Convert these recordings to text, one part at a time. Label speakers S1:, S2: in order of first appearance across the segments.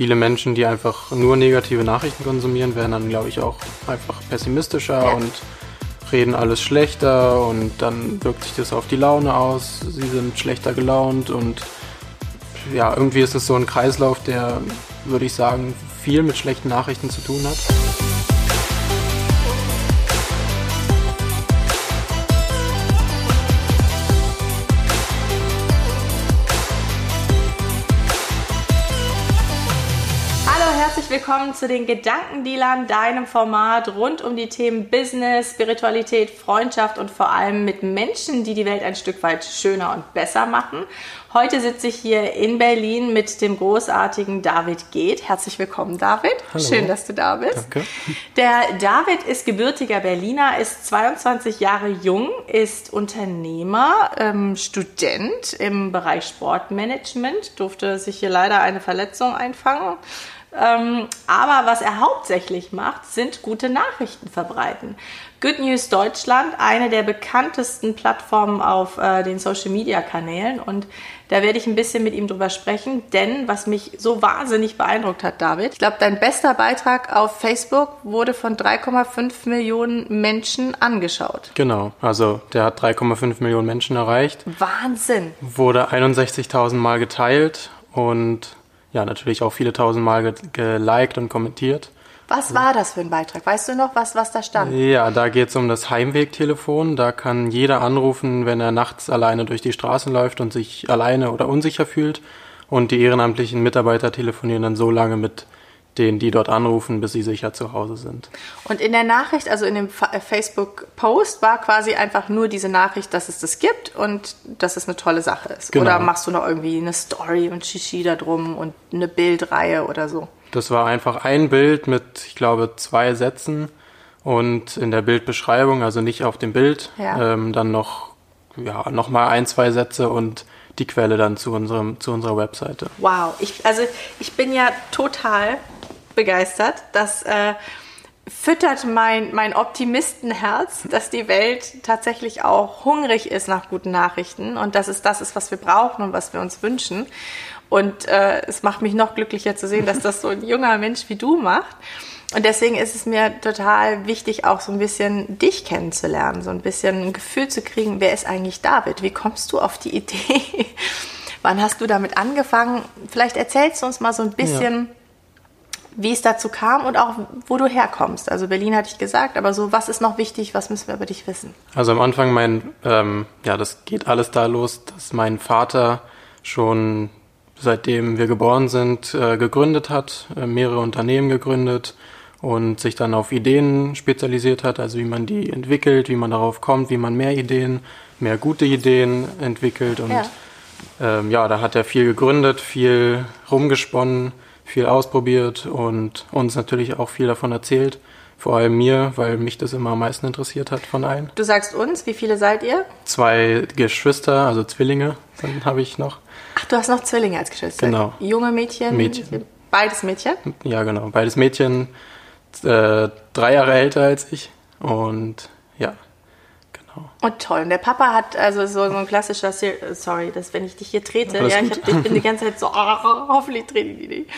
S1: viele Menschen, die einfach nur negative Nachrichten konsumieren, werden dann, glaube ich, auch einfach pessimistischer und reden alles schlechter und dann wirkt sich das auf die Laune aus. Sie sind schlechter gelaunt und ja, irgendwie ist es so ein Kreislauf, der, würde ich sagen, viel mit schlechten Nachrichten zu tun hat.
S2: Willkommen zu den Gedankendealern, deinem Format rund um die Themen Business, Spiritualität, Freundschaft und vor allem mit Menschen, die die Welt ein Stück weit schöner und besser machen. Heute sitze ich hier in Berlin mit dem großartigen David Geht. Herzlich willkommen, David. Hallo. Schön, dass du da bist. Danke. Der David ist gebürtiger Berliner, ist 22 Jahre jung, ist Unternehmer, ähm, Student im Bereich Sportmanagement, durfte sich hier leider eine Verletzung einfangen aber was er hauptsächlich macht, sind gute Nachrichten verbreiten. Good News Deutschland, eine der bekanntesten Plattformen auf äh, den Social Media Kanälen. Und da werde ich ein bisschen mit ihm drüber sprechen, denn was mich so wahnsinnig beeindruckt hat, David, ich glaube, dein bester Beitrag auf Facebook wurde von 3,5 Millionen Menschen angeschaut.
S1: Genau, also der hat 3,5 Millionen Menschen erreicht.
S2: Wahnsinn.
S1: Wurde 61.000 Mal geteilt und ja, natürlich auch viele tausend Mal geliked und kommentiert.
S2: Was war das für ein Beitrag? Weißt du noch, was, was da stand?
S1: Ja, da geht es um das Heimwegtelefon. Da kann jeder anrufen, wenn er nachts alleine durch die Straßen läuft und sich alleine oder unsicher fühlt. Und die ehrenamtlichen Mitarbeiter telefonieren dann so lange mit denen, die dort anrufen, bis sie sicher zu Hause sind.
S2: Und in der Nachricht, also in dem äh, Facebook-Post, war quasi einfach nur diese Nachricht, dass es das gibt und dass es eine tolle Sache ist. Genau. Oder machst du noch irgendwie eine Story und Shishi da drum und eine Bildreihe oder so?
S1: Das war einfach ein Bild mit, ich glaube, zwei Sätzen und in der Bildbeschreibung, also nicht auf dem Bild, ja. ähm, dann noch, ja, noch mal ein, zwei Sätze und die Quelle dann zu, unserem, zu unserer Webseite.
S2: Wow, ich, also ich bin ja total begeistert. Das äh, füttert mein, mein Optimistenherz, dass die Welt tatsächlich auch hungrig ist nach guten Nachrichten und dass es das ist, was wir brauchen und was wir uns wünschen. Und äh, es macht mich noch glücklicher zu sehen, dass das so ein junger Mensch wie du macht. Und deswegen ist es mir total wichtig, auch so ein bisschen dich kennenzulernen, so ein bisschen ein Gefühl zu kriegen, wer ist eigentlich David? Wie kommst du auf die Idee? Wann hast du damit angefangen? Vielleicht erzählst du uns mal so ein bisschen, ja wie es dazu kam und auch wo du herkommst. Also Berlin hatte ich gesagt, aber so, was ist noch wichtig, was müssen wir über dich wissen?
S1: Also am Anfang mein, ähm, ja, das geht alles da los, dass mein Vater schon seitdem wir geboren sind, äh, gegründet hat, äh, mehrere Unternehmen gegründet und sich dann auf Ideen spezialisiert hat, also wie man die entwickelt, wie man darauf kommt, wie man mehr Ideen, mehr gute Ideen entwickelt und ja, ähm, ja da hat er viel gegründet, viel rumgesponnen viel ausprobiert und uns natürlich auch viel davon erzählt. Vor allem mir, weil mich das immer am meisten interessiert hat von allen.
S2: Du sagst uns, wie viele seid ihr?
S1: Zwei Geschwister, also Zwillinge, dann habe ich noch.
S2: Ach, du hast noch Zwillinge als Geschwister?
S1: Genau.
S2: Junge Mädchen?
S1: Mädchen.
S2: Beides Mädchen?
S1: Ja, genau. Beides Mädchen, äh, drei Jahre älter als ich und ja.
S2: Genau. Und toll. Und der Papa hat also so, so ein klassischer, sorry, dass wenn ich dich hier trete, ja, ich, hab, ich, bin die ganze Zeit so, oh, hoffentlich trete ich die nicht.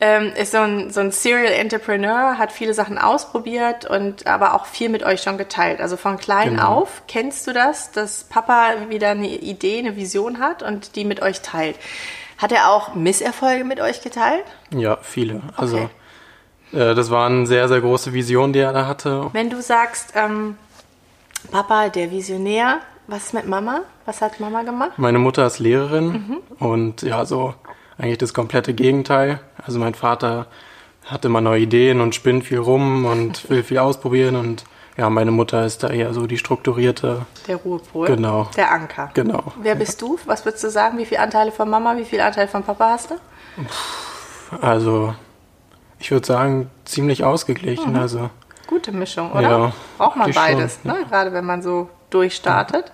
S2: Ähm, ist so ein, so ein Serial Entrepreneur, hat viele Sachen ausprobiert und aber auch viel mit euch schon geteilt. Also von klein genau. auf kennst du das, dass Papa wieder eine Idee, eine Vision hat und die mit euch teilt. Hat er auch Misserfolge mit euch geteilt?
S1: Ja, viele. Also okay. Äh, das war eine sehr, sehr große Vision, die er da hatte.
S2: Wenn du sagst, ähm, Papa, der Visionär. Was ist mit Mama? Was hat Mama gemacht?
S1: Meine Mutter ist Lehrerin mhm. und ja, so eigentlich das komplette Gegenteil. Also mein Vater hat immer neue Ideen und spinnt viel rum und will viel ausprobieren und ja, meine Mutter ist da eher so die strukturierte.
S2: Der Ruhepol.
S1: Genau.
S2: Der Anker.
S1: Genau.
S2: Wer bist du? Was würdest du sagen? Wie viele Anteile von Mama, wie viele Anteile von Papa hast du?
S1: Also, ich würde sagen, ziemlich ausgeglichen. Mhm. Also,
S2: Gute Mischung, oder? Ja, Braucht man beides, schon, ne? Ja. gerade wenn man so durchstartet.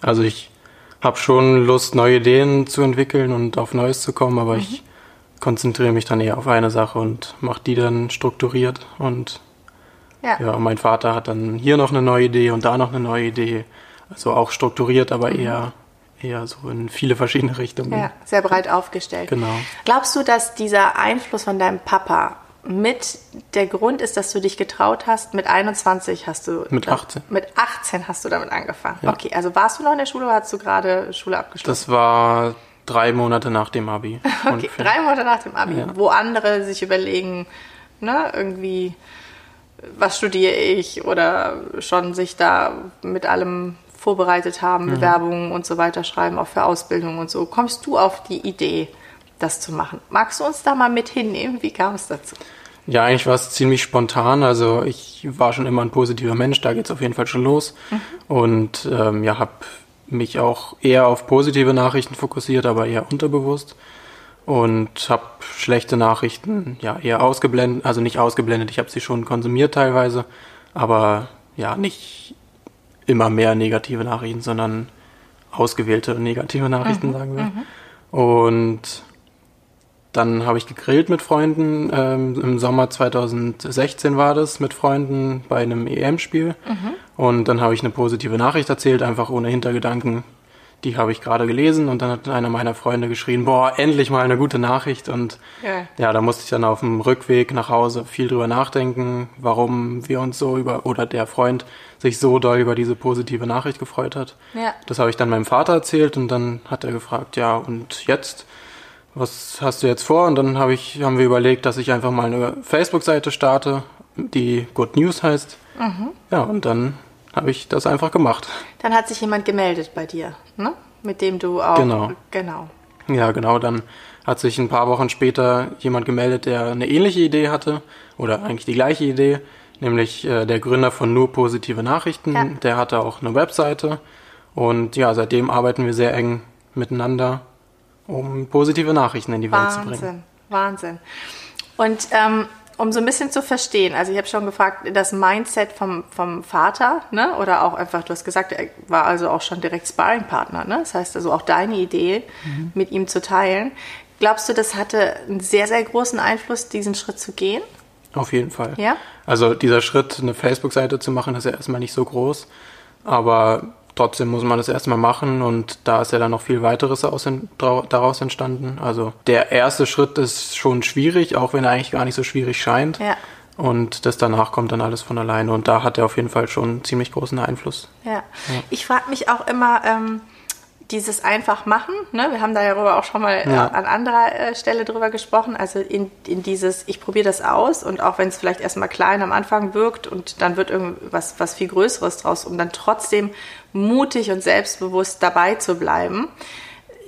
S1: Also ich habe schon Lust, neue Ideen zu entwickeln und auf Neues zu kommen, aber mhm. ich konzentriere mich dann eher auf eine Sache und mache die dann strukturiert. Und ja. ja, mein Vater hat dann hier noch eine neue Idee und da noch eine neue Idee. Also auch strukturiert, aber mhm. eher eher so in viele verschiedene Richtungen.
S2: Ja, sehr breit aufgestellt.
S1: Genau.
S2: Glaubst du, dass dieser Einfluss von deinem Papa mit der Grund ist, dass du dich getraut hast? Mit 21 hast du.
S1: Mit 18.
S2: Mit 18 hast du damit angefangen.
S1: Ja.
S2: Okay, also warst du noch in der Schule oder hast du gerade Schule abgeschlossen?
S1: Das war drei Monate nach dem Abi.
S2: Okay,
S1: ungefähr.
S2: drei Monate nach dem Abi,
S1: Ja.
S2: wo andere sich überlegen, ne, irgendwie, was studiere ich oder schon sich da mit allem vorbereitet haben,
S1: Mhm.
S2: Bewerbungen und so weiter schreiben, auch für Ausbildung und so. Kommst du auf die Idee, das zu machen? Magst du uns da mal mit hinnehmen? Wie kam es dazu?
S1: Ja, eigentlich war es ziemlich spontan. Also ich war schon immer ein positiver Mensch, da geht's auf jeden Fall schon los. Und ähm, ja, habe mich auch eher auf positive Nachrichten fokussiert, aber eher unterbewusst. Und habe schlechte Nachrichten ja eher ausgeblendet, also nicht ausgeblendet, ich habe sie schon konsumiert teilweise, aber ja, nicht immer mehr negative Nachrichten, sondern ausgewählte negative Nachrichten, sagen wir. Und dann habe ich gegrillt mit Freunden. Ähm, Im Sommer 2016 war das mit Freunden bei einem EM-Spiel. Und dann habe ich eine positive Nachricht erzählt, einfach ohne Hintergedanken. Die habe ich gerade gelesen und dann hat einer meiner Freunde geschrien, boah, endlich mal eine gute Nachricht. Und
S2: Ja.
S1: ja, da musste ich dann auf dem Rückweg nach Hause viel drüber nachdenken, warum wir uns so über, oder der Freund sich so doll über diese positive Nachricht gefreut hat.
S2: Ja.
S1: Das habe ich dann meinem Vater erzählt und dann hat er gefragt, ja, und jetzt? Was hast du jetzt vor? Und dann habe ich, haben wir überlegt, dass ich einfach mal eine Facebook-Seite starte, die Good News heißt. Ja, und dann habe ich das einfach gemacht.
S2: Dann hat sich jemand gemeldet bei dir, ne? Mit dem du auch.
S1: Genau.
S2: Genau.
S1: Ja, genau. Dann hat sich ein paar Wochen später jemand gemeldet, der eine ähnliche Idee hatte oder eigentlich die gleiche Idee, nämlich äh, der Gründer von Nur positive Nachrichten.
S2: Ja.
S1: Der hatte auch eine Webseite und ja, seitdem arbeiten wir sehr eng miteinander, um positive Nachrichten in die Welt zu bringen.
S2: Wahnsinn, Wahnsinn. Und ähm, um so ein bisschen zu verstehen, also ich habe schon gefragt, das Mindset vom, vom Vater, ne? oder auch einfach, du hast gesagt, er war also auch schon direkt Sparringpartner, ne? das heißt also auch deine Idee
S1: Mhm.
S2: mit ihm zu teilen. Glaubst du, das hatte einen sehr, sehr großen Einfluss, diesen Schritt zu gehen?
S1: Auf jeden Fall.
S2: Ja?
S1: Also dieser Schritt, eine Facebook-Seite zu machen, ist ja erstmal nicht so groß, aber trotzdem muss man das erstmal machen und da ist ja dann noch viel weiteres daraus entstanden. Also der erste Schritt ist schon schwierig, auch wenn er eigentlich gar nicht so schwierig scheint.
S2: Ja.
S1: Und das danach kommt dann alles von alleine und da hat er auf jeden Fall schon einen ziemlich großen Einfluss.
S2: Ja. Ich frage mich auch immer, ähm, dieses einfach machen, ne? wir haben darüber auch schon mal
S1: Ja.
S2: äh, an anderer äh, Stelle drüber gesprochen, also in, in dieses, ich probiere das aus und auch wenn es vielleicht erstmal klein am Anfang wirkt und dann wird irgendwas was viel Größeres draus, um dann trotzdem mutig und selbstbewusst dabei zu bleiben,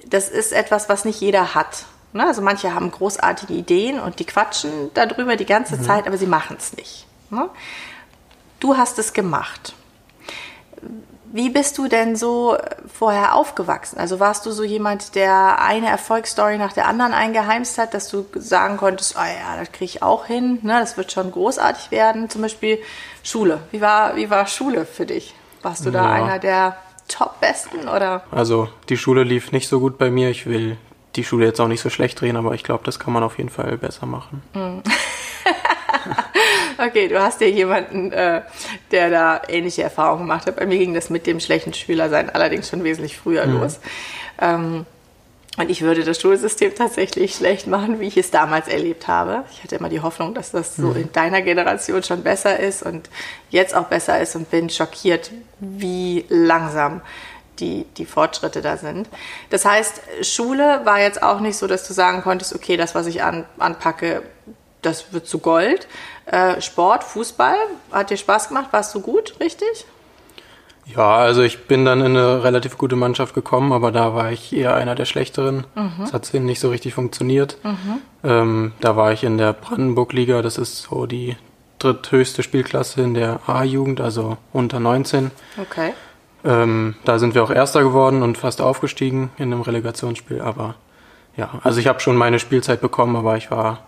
S2: das ist etwas, was nicht jeder hat. Ne? Also manche haben großartige Ideen und die quatschen darüber die ganze Zeit, aber sie machen es nicht. Ne? Du hast es gemacht. Wie bist du denn so vorher aufgewachsen? Also warst du so jemand, der eine Erfolgsstory nach der anderen eingeheimst hat, dass du sagen konntest, oh ja, das kriege ich auch hin, ne, das wird schon großartig werden. Zum Beispiel Schule. Wie war, wie war Schule für dich? Warst du da
S1: Ja.
S2: einer der Top-Besten oder?
S1: Also die Schule lief nicht so gut bei mir. Ich will die Schule jetzt auch nicht so schlecht drehen, aber ich glaube, das kann man auf jeden Fall besser machen.
S2: Okay, du hast ja jemanden, äh, der da ähnliche Erfahrungen gemacht hat. Bei mir ging das mit dem schlechten Schülersein allerdings schon wesentlich früher los. Ähm, und ich würde das Schulsystem tatsächlich schlecht machen, wie ich es damals erlebt habe. Ich hatte immer die Hoffnung, dass das so in deiner Generation schon besser ist und jetzt auch besser ist und bin schockiert, wie langsam die, die Fortschritte da sind. Das heißt, Schule war jetzt auch nicht so, dass du sagen konntest, okay, das, was ich an, anpacke, das wird zu Gold. Äh, Sport, Fußball, hat dir Spaß gemacht? Warst du gut, richtig?
S1: Ja, also ich bin dann in eine relativ gute Mannschaft gekommen, aber da war ich eher einer der Schlechteren. Das hat nicht so richtig funktioniert. Ähm, da war ich in der Brandenburg-Liga, das ist so die dritthöchste Spielklasse in der A-Jugend, also unter 19.
S2: Okay.
S1: Ähm, da sind wir auch Erster geworden und fast aufgestiegen in einem Relegationsspiel, aber ja, also ich habe schon meine Spielzeit bekommen, aber ich war,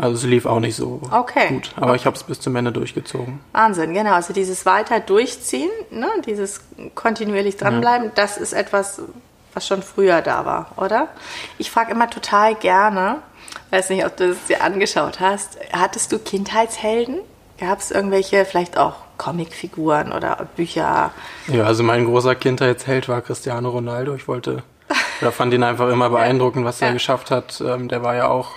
S1: also es lief auch nicht so
S2: Okay.
S1: gut, aber ich habe es bis zum Ende durchgezogen.
S2: Wahnsinn, genau. Also dieses weiter durchziehen, ne, dieses kontinuierlich dranbleiben, das ist etwas, was schon früher da war, oder? Ich frage immer total gerne, weiß nicht, ob du es dir angeschaut hast, hattest du Kindheitshelden? Gab es irgendwelche, vielleicht auch Comicfiguren oder Bücher?
S1: Ja, also mein großer Kindheitsheld war Cristiano Ronaldo. Ich wollte, oder fand ihn einfach immer beeindruckend, was ja. er geschafft hat. Ähm, der war ja auch,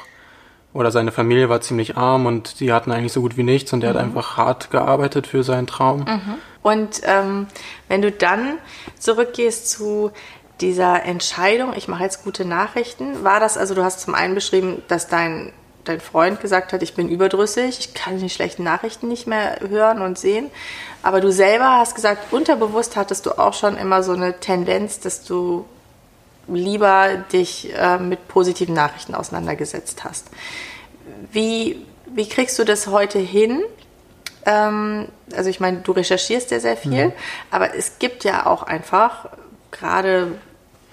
S1: oder seine Familie war ziemlich arm und die hatten eigentlich so gut wie nichts und der mhm. hat einfach hart gearbeitet für seinen Traum. Mhm.
S2: Und ähm, wenn du dann zurückgehst zu dieser Entscheidung, ich mache jetzt gute Nachrichten, war das, also du hast zum einen beschrieben, dass dein, dein Freund gesagt hat, ich bin überdrüssig, ich kann die schlechten Nachrichten nicht mehr hören und sehen. Aber du selber hast gesagt, unterbewusst hattest du auch schon immer so eine Tendenz, dass du lieber dich äh, mit positiven Nachrichten auseinandergesetzt hast. Wie, wie kriegst du das heute hin? Ähm, also ich meine, du recherchierst ja sehr viel, mhm. aber es gibt ja auch einfach gerade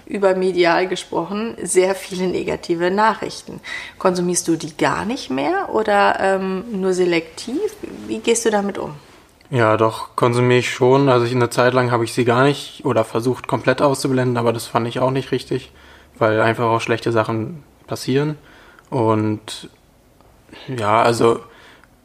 S2: übermedial gesprochen, sehr viele negative Nachrichten. Konsumierst du die gar nicht mehr oder ähm, nur selektiv? Wie gehst du damit um?
S1: Ja, doch, konsumiere ich schon. Also ich, eine Zeit lang habe ich sie gar nicht oder versucht komplett auszublenden, aber das fand ich auch nicht richtig, weil einfach auch schlechte Sachen passieren. Und ja, also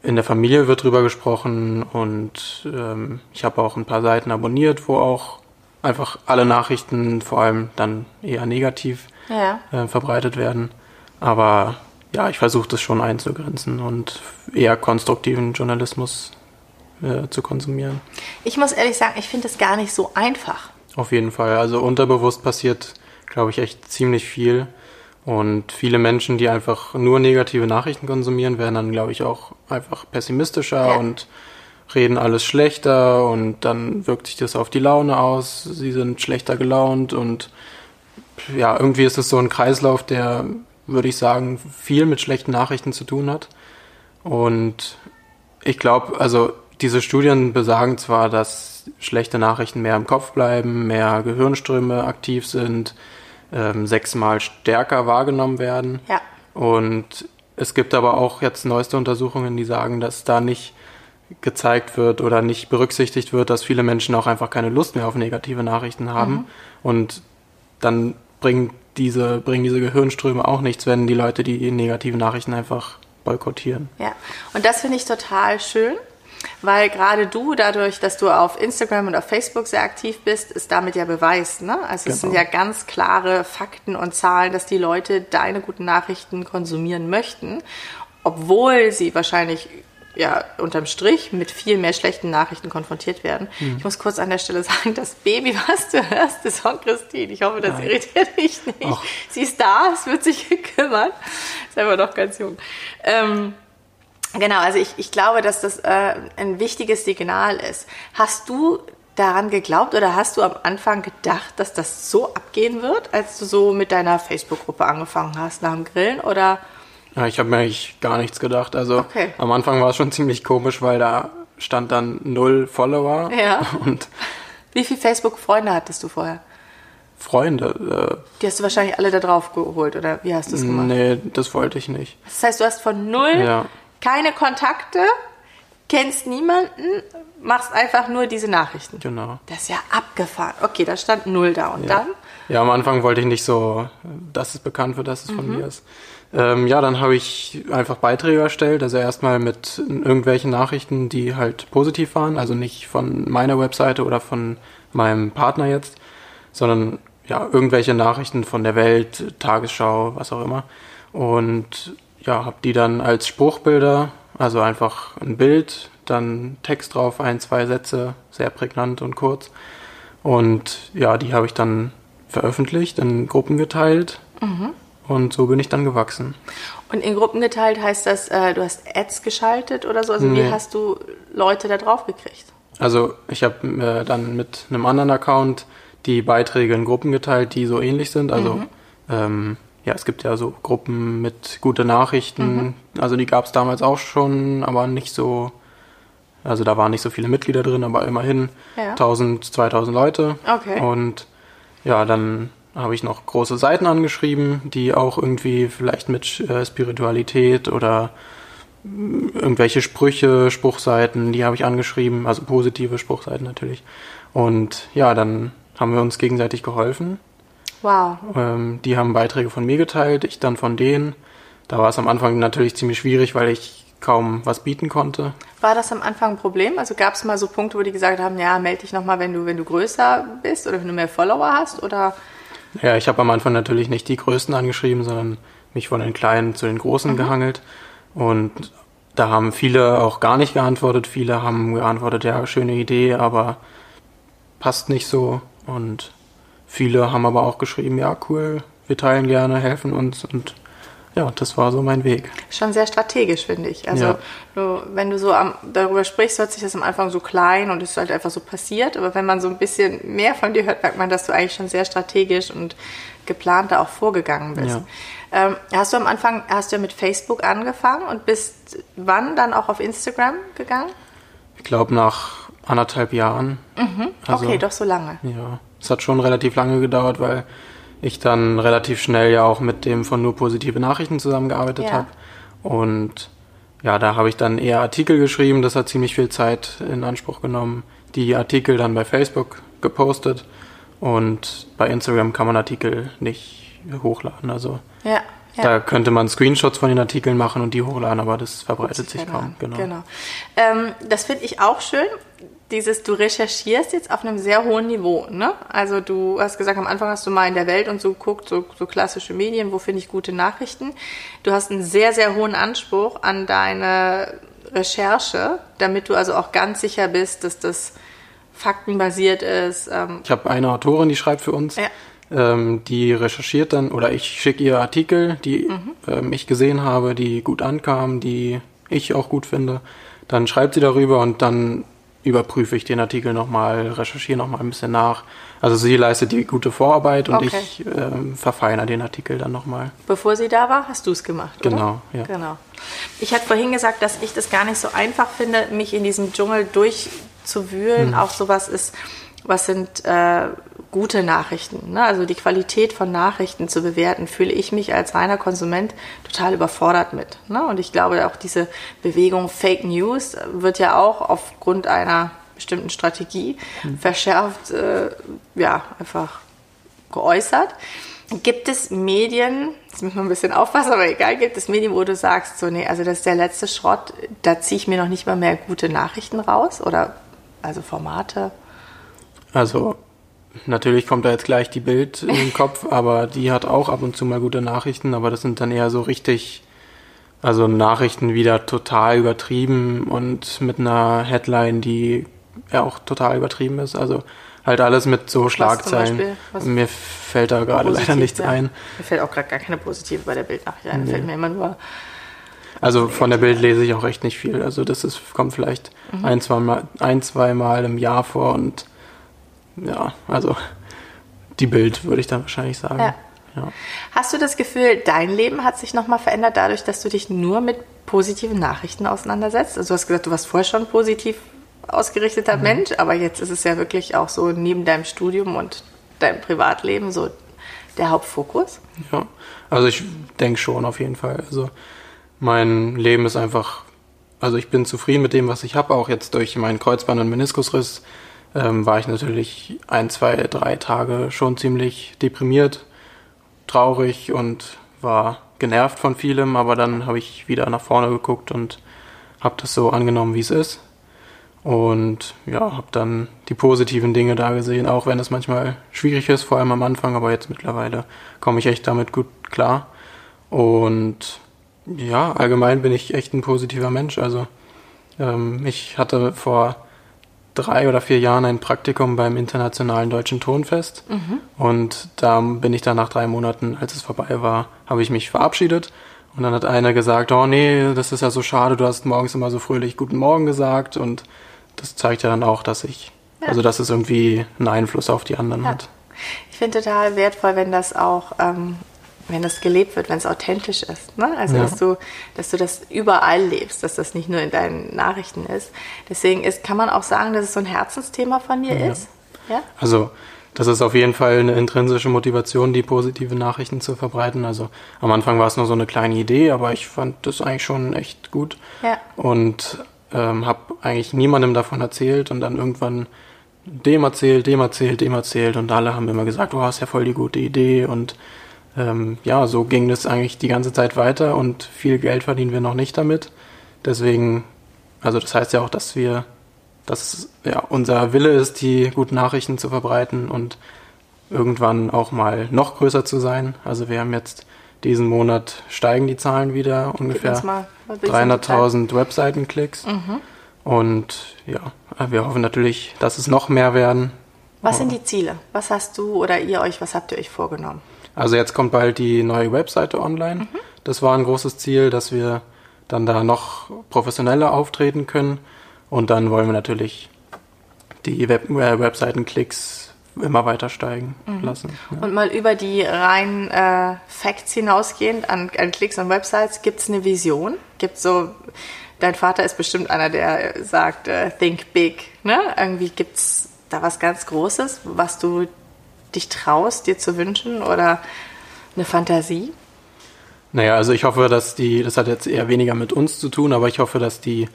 S1: in der Familie wird drüber gesprochen und ähm, ich habe auch ein paar Seiten abonniert, wo auch einfach alle Nachrichten vor allem dann eher negativ ja. äh, verbreitet werden. Aber ja, ich versuche das schon einzugrenzen und eher konstruktiven Journalismus äh, zu konsumieren.
S2: Ich muss ehrlich sagen, ich finde es gar nicht so einfach.
S1: Auf jeden Fall. Also unterbewusst passiert, glaube ich, echt ziemlich viel. Und viele Menschen, die einfach nur negative Nachrichten konsumieren, werden dann, glaube ich, auch einfach pessimistischer ja. und reden alles schlechter und dann wirkt sich das auf die Laune aus. Sie sind schlechter gelaunt und ja, irgendwie ist es so ein Kreislauf, der, würde ich sagen, viel mit schlechten Nachrichten zu tun hat. Und ich glaube, also diese Studien besagen zwar, dass schlechte Nachrichten mehr im Kopf bleiben, mehr Gehirnströme aktiv sind, ähm, sechsmal stärker wahrgenommen werden.
S2: Ja.
S1: Und es gibt aber auch jetzt neueste Untersuchungen, die sagen, dass da nicht gezeigt wird oder nicht berücksichtigt wird, dass viele Menschen auch einfach keine Lust mehr auf negative Nachrichten haben. Mhm. Und dann bringen diese, bringen diese Gehirnströme auch nichts, wenn die Leute die negativen Nachrichten einfach boykottieren.
S2: Ja, und das finde ich total schön, weil gerade du, dadurch, dass du auf Instagram und auf Facebook sehr aktiv bist, ist damit ja Beweis. Ne? Also genau. es sind genau. ja ganz klare Fakten und Zahlen, dass die Leute deine guten Nachrichten konsumieren möchten, obwohl sie wahrscheinlich ja, unterm Strich mit viel mehr schlechten Nachrichten konfrontiert werden. Mhm. Ich muss kurz an der Stelle sagen, das Baby, was du hörst, ist von Christine. Ich hoffe, das Nein. irritiert dich nicht. Ach. Sie ist da, es wird sich gekümmert. Ist aber noch ganz jung. Ähm, genau, also ich, ich glaube, dass das äh, ein wichtiges Signal ist. Hast du daran geglaubt oder hast du am Anfang gedacht, dass das so abgehen wird, als du so mit deiner Facebook-Gruppe angefangen hast nach dem Grillen? Oder
S1: ja, ich habe mir eigentlich gar nichts gedacht. Also okay. am Anfang war es schon ziemlich komisch, weil da stand dann null Follower.
S2: Ja. Und Wie viele Facebook-Freunde hattest du vorher?
S1: Freunde.
S2: Äh, Die hast du wahrscheinlich alle da drauf geholt, oder wie hast du es gemacht?
S1: Nee, das wollte ich nicht.
S2: Das heißt, du hast von null ja. Keine Kontakte, kennst niemanden, machst einfach nur diese Nachrichten.
S1: Genau.
S2: Das ist ja abgefahren. Okay, da stand null da. Und
S1: ja.
S2: dann?
S1: Ja, am Anfang wollte ich nicht so, dass es bekannt wird, dass es mhm. von mir ist. Ähm, ja, dann habe ich einfach Beiträge erstellt, also erstmal mit irgendwelchen Nachrichten, die halt positiv waren, also nicht von meiner Webseite oder von meinem Partner jetzt, sondern ja, irgendwelche Nachrichten von der Welt, Tagesschau, was auch immer. Und ja, habe die dann als Spruchbilder, also einfach ein Bild, dann Text drauf, ein, zwei Sätze, sehr prägnant und kurz. Und ja, die habe ich dann veröffentlicht, in Gruppen geteilt. Mhm. Und so bin ich dann gewachsen.
S2: Und in Gruppen geteilt heißt das, äh, du hast Ads geschaltet oder so? Also nee. wie hast du Leute da drauf gekriegt?
S1: Also ich habe äh, dann mit einem anderen Account die Beiträge in Gruppen geteilt, die so ähnlich sind. Also mhm. ähm, ja, es gibt ja so Gruppen mit gute Nachrichten. Mhm. Also die gab es damals auch schon, aber nicht so. Also da waren nicht so viele Mitglieder drin, aber immerhin ja. 1000, 2000 Leute.
S2: Okay.
S1: Und ja, dann habe ich noch große Seiten angeschrieben, die auch irgendwie vielleicht mit äh, Spiritualität oder mm, irgendwelche Sprüche, Spruchseiten, die habe ich angeschrieben, also positive Spruchseiten natürlich. Und ja, dann haben wir uns gegenseitig geholfen.
S2: Wow.
S1: Ähm, die haben Beiträge von mir geteilt, ich dann von denen. Da war es am Anfang natürlich ziemlich schwierig, weil ich kaum was bieten konnte.
S2: War das am Anfang ein Problem? Also gab es mal so Punkte, wo die gesagt haben, ja, melde dich nochmal, wenn du, wenn du größer bist oder wenn du mehr Follower hast? Oder?
S1: Ja, ich habe am Anfang natürlich nicht die Größten angeschrieben, sondern mich von den Kleinen zu den Großen mhm. gehangelt. Und da haben viele auch gar nicht geantwortet. Viele haben geantwortet, ja, schöne Idee, aber passt nicht so. Und viele haben aber auch geschrieben, ja, cool, wir teilen gerne, helfen uns und ja, das war so mein Weg.
S2: Schon sehr strategisch, finde ich. Also, ja. du, wenn du so am, darüber sprichst, hört sich das am Anfang so klein und es ist halt einfach so passiert. Aber wenn man so ein bisschen mehr von dir hört, merkt man, dass du eigentlich schon sehr strategisch und geplant da auch vorgegangen bist. Ja. Ähm, hast du am Anfang, hast du ja mit Facebook angefangen und bist wann dann auch auf Instagram gegangen?
S1: Ich glaube nach anderthalb Jahren.
S2: Mhm. Also, okay, doch so lange.
S1: Ja, es hat schon relativ lange gedauert, weil ich dann relativ schnell ja auch mit dem von nur positive Nachrichten zusammengearbeitet ja. habe. Und ja, da habe ich dann eher Artikel geschrieben, das hat ziemlich viel Zeit in Anspruch genommen. Die Artikel dann bei Facebook gepostet und bei Instagram kann man Artikel nicht hochladen. Also
S2: ja,
S1: ja. da könnte man Screenshots von den Artikeln machen und die hochladen, aber das verbreitet sich kaum.
S2: Genau. genau. Ähm, das finde ich auch schön dieses, du recherchierst jetzt auf einem sehr hohen Niveau, ne? Also du hast gesagt, am Anfang hast du mal in der Welt und so geguckt, so, so klassische Medien, wo finde ich gute Nachrichten. Du hast einen sehr, sehr hohen Anspruch an deine Recherche, damit du also auch ganz sicher bist, dass das faktenbasiert ist.
S1: Ähm ich habe eine Autorin, die schreibt für uns. Ja. Ähm, die recherchiert dann, oder ich schicke ihr Artikel, die mhm. ähm, ich gesehen habe, die gut ankamen, die ich auch gut finde. Dann schreibt sie darüber und dann überprüfe ich den Artikel nochmal, recherchiere nochmal ein bisschen nach. Also sie leistet die gute Vorarbeit und okay. ich ähm, verfeinere den Artikel dann nochmal.
S2: Bevor sie da war, hast du es gemacht,
S1: Genau, ja.
S2: Genau. Ich hatte vorhin gesagt, dass ich das gar nicht so einfach finde, mich in diesem Dschungel durchzuwühlen. Hm. Auch sowas ist, was sind äh, gute Nachrichten. Ne? Also die Qualität von Nachrichten zu bewerten, fühle ich mich als reiner Konsument total überfordert mit. Ne? Und ich glaube, auch diese Bewegung Fake News wird ja auch aufgrund einer bestimmten Strategie mhm. verschärft, äh, ja, einfach geäußert. Gibt es Medien, jetzt müssen wir ein bisschen aufpassen, aber egal, gibt es Medien, wo du sagst, so, nee, also das ist der letzte Schrott, da ziehe ich mir noch nicht mal mehr gute Nachrichten raus oder also Formate?
S1: Also Natürlich kommt da jetzt gleich die Bild in den Kopf, aber die hat auch ab und zu mal gute Nachrichten, aber das sind dann eher so richtig, also Nachrichten wieder total übertrieben und mit einer Headline, die ja auch total übertrieben ist. Also halt alles mit so Schlagzeilen. Mir fällt da gerade leider nichts ja. ein.
S2: Mir fällt auch gerade gar keine positive bei der Bildnachricht ein. Nee. Fällt mir immer nur.
S1: Also von der Bild lese ich auch recht nicht viel. Also das ist, kommt vielleicht mhm. ein, zwei Mal, ein, zwei Mal im Jahr vor und ja, also die Bild würde ich dann wahrscheinlich sagen. Ja. Ja.
S2: Hast du das Gefühl, dein Leben hat sich nochmal verändert dadurch, dass du dich nur mit positiven Nachrichten auseinandersetzt? Also du hast gesagt, du warst vorher schon positiv ausgerichteter mhm. Mensch, aber jetzt ist es ja wirklich auch so neben deinem Studium und deinem Privatleben so der Hauptfokus?
S1: Ja, also ich denke schon auf jeden Fall. Also mein Leben ist einfach, also ich bin zufrieden mit dem, was ich habe, auch jetzt durch meinen Kreuzband- und Meniskusriss ähm, war ich natürlich ein, zwei, drei Tage schon ziemlich deprimiert, traurig und war genervt von vielem, aber dann habe ich wieder nach vorne geguckt und habe das so angenommen, wie es ist. Und ja, habe dann die positiven Dinge da gesehen, auch wenn es manchmal schwierig ist, vor allem am Anfang, aber jetzt mittlerweile komme ich echt damit gut klar. Und ja, allgemein bin ich echt ein positiver Mensch. Also ähm, ich hatte vor drei oder vier Jahren ein Praktikum beim Internationalen Deutschen Tonfest. Mhm. Und da bin ich dann nach drei Monaten, als es vorbei war, habe ich mich verabschiedet. Und dann hat einer gesagt, oh nee, das ist ja so schade, du hast morgens immer so fröhlich Guten Morgen gesagt. Und das zeigt ja dann auch, dass ich, ja. also dass es irgendwie einen Einfluss auf die anderen ja. hat.
S2: Ich finde total wertvoll, wenn das auch ähm, wenn das gelebt wird, wenn es authentisch ist. Ne? Also, ja. dass, du, dass du das überall lebst, dass das nicht nur in deinen Nachrichten ist. Deswegen ist, kann man auch sagen, dass es so ein Herzensthema von dir ja. ist.
S1: Ja? Also, das ist auf jeden Fall eine intrinsische Motivation, die positive Nachrichten zu verbreiten. Also, am Anfang war es nur so eine kleine Idee, aber ich fand das eigentlich schon echt gut. Ja. Und ähm, habe eigentlich niemandem davon erzählt und dann irgendwann dem erzählt, dem erzählt, dem erzählt und alle haben immer gesagt, du hast ja voll die gute Idee und ähm, ja, so ging das eigentlich die ganze Zeit weiter und viel Geld verdienen wir noch nicht damit. Deswegen, also das heißt ja auch, dass wir, dass ja unser Wille ist, die guten Nachrichten zu verbreiten und irgendwann auch mal noch größer zu sein. Also wir haben jetzt diesen Monat steigen die Zahlen wieder ungefähr 300.000 Webseitenklicks. Mhm. Und ja, wir hoffen natürlich, dass es noch mehr werden.
S2: Was sind die Ziele? Was hast du oder ihr euch, was habt ihr euch vorgenommen?
S1: Also jetzt kommt bald die neue Webseite online. Mhm. Das war ein großes Ziel, dass wir dann da noch professioneller auftreten können. Und dann wollen wir natürlich die Web äh, Webseitenklicks immer weiter steigen mhm. lassen.
S2: Ja. Und mal über die reinen äh, Facts hinausgehend an, an Klicks und Websites, gibt es eine Vision? Gibt so, dein Vater ist bestimmt einer, der sagt, äh, think big. Ne? Irgendwie gibt es da was ganz Großes, was du dich traust, dir zu wünschen oder eine Fantasie?
S1: Naja, also ich hoffe, dass die, das hat jetzt eher weniger mit uns zu tun, aber ich hoffe, dass die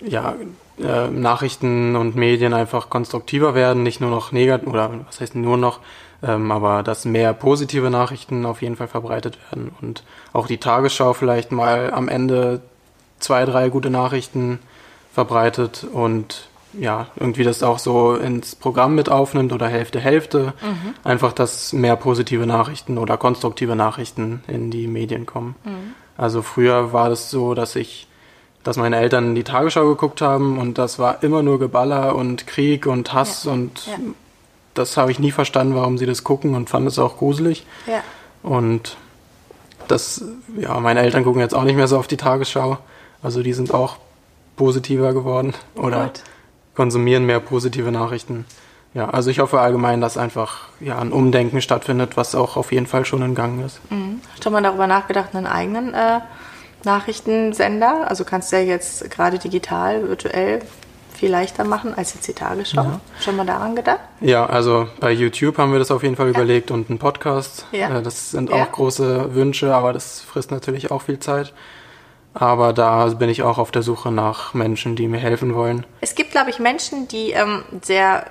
S1: ja, äh, Nachrichten und Medien einfach konstruktiver werden, nicht nur noch negativ, oder was heißt nur noch, ähm, aber dass mehr positive Nachrichten auf jeden Fall verbreitet werden und auch die Tagesschau vielleicht mal am Ende zwei, drei gute Nachrichten verbreitet und ja, irgendwie das auch so ins Programm mit aufnimmt oder Hälfte, Hälfte. Mhm. Einfach, dass mehr positive Nachrichten oder konstruktive Nachrichten in die Medien kommen. Mhm. Also früher war das so, dass ich dass meine Eltern die Tagesschau geguckt haben und das war immer nur Geballer und Krieg und Hass ja. und ja. das habe ich nie verstanden, warum sie das gucken und fand es auch gruselig. Ja. Und das, ja, meine Eltern gucken jetzt auch nicht mehr so auf die Tagesschau. Also die sind auch positiver geworden oder Gut. Konsumieren mehr positive Nachrichten. Ja, also ich hoffe allgemein, dass einfach ja, ein Umdenken stattfindet, was auch auf jeden Fall schon in Gang ist.
S2: Mhm. Hast du mal darüber nachgedacht, einen eigenen äh, Nachrichtensender. Also kannst du ja jetzt gerade digital, virtuell viel leichter machen als jetzt die Tagesschau. Ja. Schon mal daran gedacht?
S1: Ja, also bei YouTube haben wir das auf jeden Fall ja. überlegt und einen Podcast. Ja. Äh, das sind auch große Wünsche, aber das frisst natürlich auch viel Zeit. Aber da bin ich auch auf der Suche nach Menschen, die mir helfen wollen.
S2: Es gibt, glaube ich, Menschen, die ähm, sehr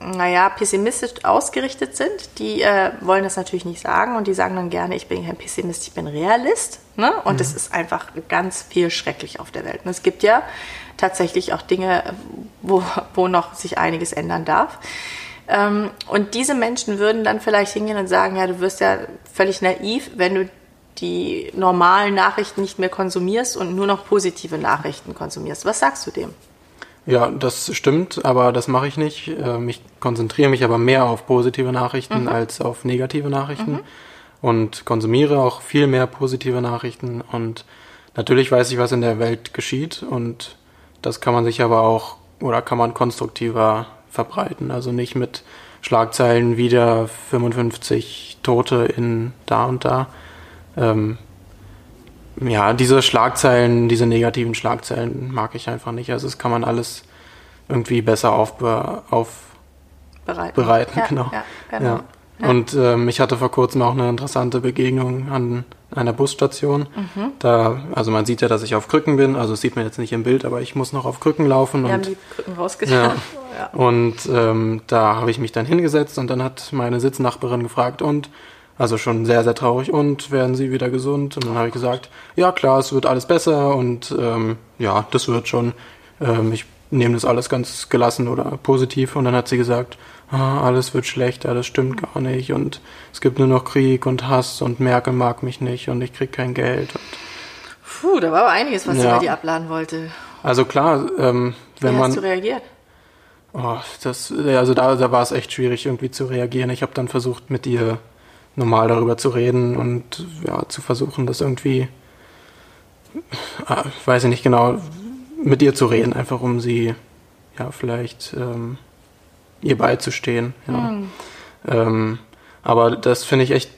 S2: naja, pessimistisch ausgerichtet sind, die äh, wollen das natürlich nicht sagen und die sagen dann gerne, ich bin kein Pessimist, ich bin Realist. Ne? Und es mhm. ist einfach ganz viel schrecklich auf der Welt. Und es gibt ja tatsächlich auch Dinge, wo, wo noch sich einiges ändern darf. Ähm, und diese Menschen würden dann vielleicht hingehen und sagen, ja, du wirst ja völlig naiv, wenn du die normalen Nachrichten nicht mehr konsumierst und nur noch positive Nachrichten konsumierst. Was sagst du dem?
S1: Ja, das stimmt, aber das mache ich nicht. Ähm, ich konzentriere mich aber mehr auf positive Nachrichten mhm. als auf negative Nachrichten mhm. und konsumiere auch viel mehr positive Nachrichten. Und natürlich weiß ich, was in der Welt geschieht und das kann man sich aber auch oder kann man konstruktiver verbreiten. Also nicht mit Schlagzeilen wieder 55 Tote in da und da. Ähm, ja, diese Schlagzeilen, diese negativen Schlagzeilen mag ich einfach nicht. Also das kann man alles irgendwie besser aufbe aufbereiten. Bereiten, ja, genau. Ja, genau. Ja. Ja. Und ähm, ich hatte vor kurzem auch eine interessante Begegnung an einer Busstation. Mhm. Da, also man sieht ja, dass ich auf Krücken bin. Also das sieht man jetzt nicht im Bild, aber ich muss noch auf Krücken laufen. Wir und,
S2: haben die Krücken rausgetan.
S1: Ja. Und ähm, da habe ich mich dann hingesetzt und dann hat meine Sitznachbarin gefragt, und also schon sehr, sehr traurig. Und werden Sie wieder gesund? Und dann habe ich gesagt, ja klar, es wird alles besser und ähm, ja, das wird schon. Ähm, ich nehme das alles ganz gelassen oder positiv. Und dann hat sie gesagt, ah, alles wird schlechter, das stimmt gar nicht. Und es gibt nur noch Krieg und Hass und Merkel mag mich nicht und ich krieg kein Geld.
S2: Puh, da war aber einiges, was ja. sie bei dir abladen wollte.
S1: Also klar, ähm, wenn Wie man.
S2: Wie hast du reagiert?
S1: Oh, das, also da, da war es echt schwierig irgendwie zu reagieren. Ich habe dann versucht, mit ihr normal darüber zu reden und ja, zu versuchen, das irgendwie, äh, weiß ich nicht genau, mit ihr zu reden, einfach um sie ja vielleicht ähm, ihr beizustehen. Ja. Mhm. Ähm, aber das finde ich echt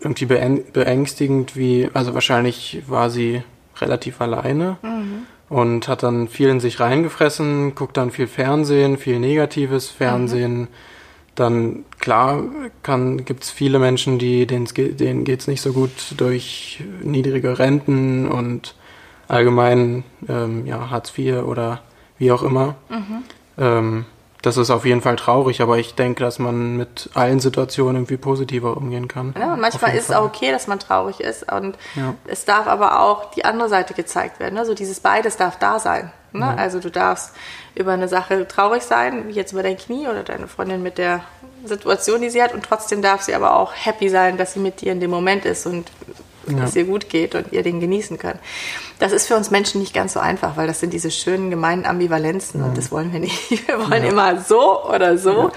S1: irgendwie beängstigend, wie, also wahrscheinlich war sie relativ alleine mhm. und hat dann viel in sich reingefressen, guckt dann viel Fernsehen, viel negatives Fernsehen. Mhm dann klar kann gibt's viele Menschen, die denen, denen geht's nicht so gut durch niedrige Renten und allgemein ähm, ja, Hartz IV oder wie auch immer. Mhm. Ähm, das ist auf jeden Fall traurig, aber ich denke, dass man mit allen Situationen irgendwie positiver umgehen kann.
S2: Ja, manchmal ist es auch okay, dass man traurig ist und ja. es darf aber auch die andere Seite gezeigt werden. Also dieses beides darf da sein. Ne? Ja. Also du darfst über eine Sache traurig sein, wie jetzt über dein Knie oder deine Freundin mit der Situation, die sie hat und trotzdem darf sie aber auch happy sein, dass sie mit dir in dem Moment ist und ja. dass ihr gut geht und ihr den genießen könnt. Das ist für uns Menschen nicht ganz so einfach, weil das sind diese schönen gemeinen Ambivalenzen und das wollen wir nicht. Wir wollen ja. immer so oder so.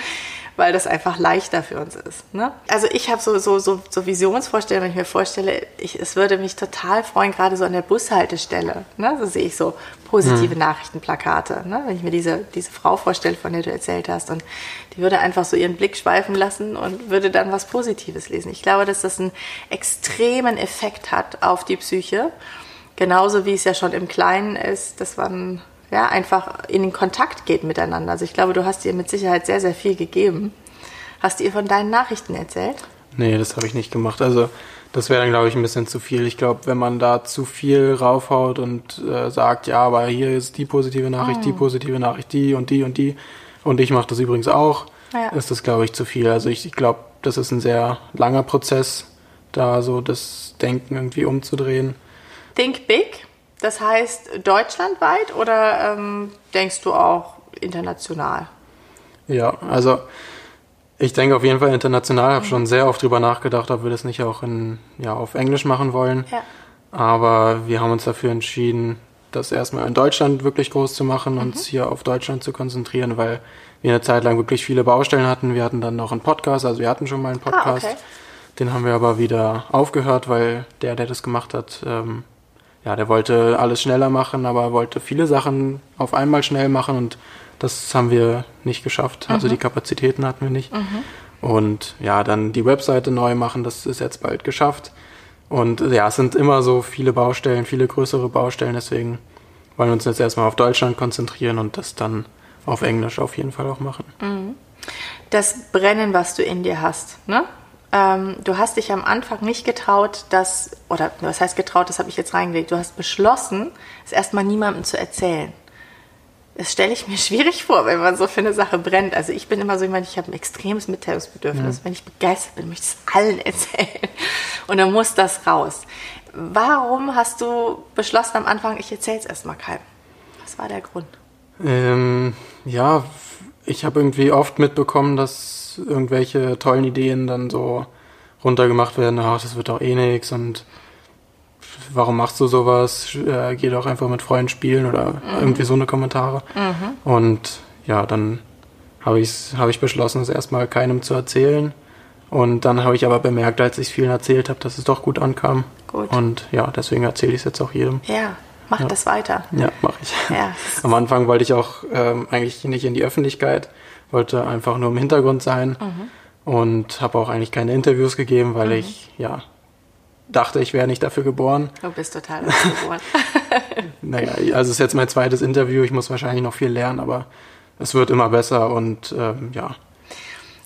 S2: Weil das einfach leichter für uns ist. Ne? Also ich habe so, so, so, so Visionsvorstellungen, wenn ich mir vorstelle, ich, es würde mich total freuen, gerade so an der Bushaltestelle. Ne? So sehe ich so positive mhm. Nachrichtenplakate. Ne? Wenn ich mir diese, diese Frau vorstelle, von der du erzählt hast. Und die würde einfach so ihren Blick schweifen lassen und würde dann was Positives lesen. Ich glaube, dass das einen extremen Effekt hat auf die Psyche. Genauso wie es ja schon im Kleinen ist, dass man ja, einfach in den Kontakt geht miteinander. Also ich glaube, du hast ihr mit Sicherheit sehr, sehr viel gegeben. Hast du ihr von deinen Nachrichten erzählt?
S1: Nee, das habe ich nicht gemacht. Also das wäre dann, glaube ich, ein bisschen zu viel. Ich glaube, wenn man da zu viel raufhaut und äh, sagt, ja, aber hier ist die positive Nachricht, oh. die positive Nachricht, die und die und die und ich mache das übrigens auch, ja. ist das, glaube ich, zu viel. Also ich, ich glaube, das ist ein sehr langer Prozess, da so das Denken irgendwie umzudrehen.
S2: Think big, das heißt deutschlandweit oder ähm, denkst du auch international?
S1: Ja, also ich denke auf jeden Fall international. Ich habe mhm. schon sehr oft drüber nachgedacht, ob wir das nicht auch in, ja, auf Englisch machen wollen. Ja. Aber wir haben uns dafür entschieden, das erstmal in Deutschland wirklich groß zu machen, mhm. uns hier auf Deutschland zu konzentrieren, weil wir eine Zeit lang wirklich viele Baustellen hatten. Wir hatten dann noch einen Podcast, also wir hatten schon mal einen Podcast. Ah, okay. Den haben wir aber wieder aufgehört, weil der, der das gemacht hat, ähm, ja, der wollte alles schneller machen, aber wollte viele Sachen auf einmal schnell machen und das haben wir nicht geschafft. Also mhm. Also die Kapazitäten hatten wir nicht. Mhm. Und ja, dann die Webseite neu machen, das ist jetzt bald geschafft. Und ja, es sind immer so viele Baustellen, viele größere Baustellen, deswegen wollen wir uns jetzt erstmal auf Deutschland konzentrieren und das dann auf Englisch auf jeden Fall auch machen. Mhm.
S2: Das Brennen, was du in dir hast, ne? Ähm, du hast dich am Anfang nicht getraut, das, oder was heißt getraut, das habe ich jetzt reingelegt, du hast beschlossen, es erstmal niemandem zu erzählen. Das stelle ich mir schwierig vor, wenn man so für eine Sache brennt. Also ich bin immer so jemand, ich habe ein extremes Mitteilungsbedürfnis. Ja. Wenn ich begeistert bin, möchte ich es allen erzählen. Und dann muss das raus. Warum hast du beschlossen am Anfang, ich erzähle es erstmal keinem? Was war der Grund?
S1: Ähm, ja, ich habe irgendwie oft mitbekommen, dass irgendwelche tollen Ideen dann so runtergemacht werden, ach, das wird doch eh nix und warum machst du sowas? Äh, geh doch einfach mit Freunden spielen oder mhm. irgendwie so eine Kommentare. Mhm. Und ja, dann habe ich, hab ich beschlossen, es erstmal keinem zu erzählen. Und dann habe ich aber bemerkt, als ich vielen erzählt habe, dass es doch gut ankam. Gut. Und ja, deswegen erzähle ich es jetzt auch jedem.
S2: Ja, mach ja. das weiter.
S1: Ja, mache ich. Ja. Am Anfang wollte ich auch ähm, eigentlich nicht in die Öffentlichkeit wollte einfach nur im Hintergrund sein mhm. und habe auch eigentlich keine Interviews gegeben, weil mhm. ich ja dachte, ich wäre nicht dafür geboren.
S2: Du bist total dafür geboren.
S1: naja, also es ist jetzt mein zweites Interview, ich muss wahrscheinlich noch viel lernen, aber es wird immer besser und ähm, ja.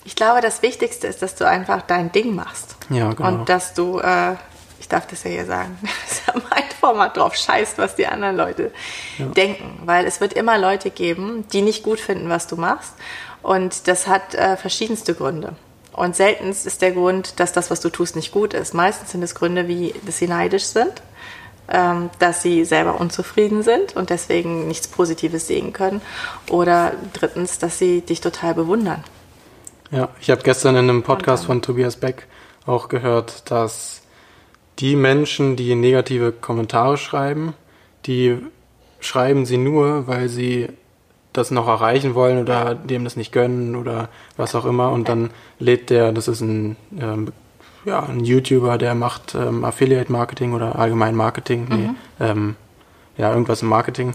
S2: Ich glaube, das Wichtigste ist, dass du einfach dein Ding machst.
S1: Ja, genau.
S2: Und dass du, äh, ich darf das ja hier sagen, das ist ja mein Format drauf scheißt, was die anderen Leute ja. denken. Weil es wird immer Leute geben, die nicht gut finden, was du machst. Und das hat äh, verschiedenste Gründe. Und selten ist der Grund, dass das, was du tust, nicht gut ist. Meistens sind es Gründe, wie, dass sie neidisch sind, ähm, dass sie selber unzufrieden sind und deswegen nichts Positives sehen können. Oder drittens, dass sie dich total bewundern.
S1: Ja, ich habe gestern in einem Podcast von Tobias Beck auch gehört, dass die Menschen, die negative Kommentare schreiben, die schreiben sie nur, weil sie das noch erreichen wollen oder dem das nicht gönnen oder was auch immer. Und dann lädt der, das ist ein, ähm, ja, ein YouTuber, der macht ähm, Affiliate Marketing oder allgemein Marketing, mhm. nee, ähm, ja, irgendwas im Marketing.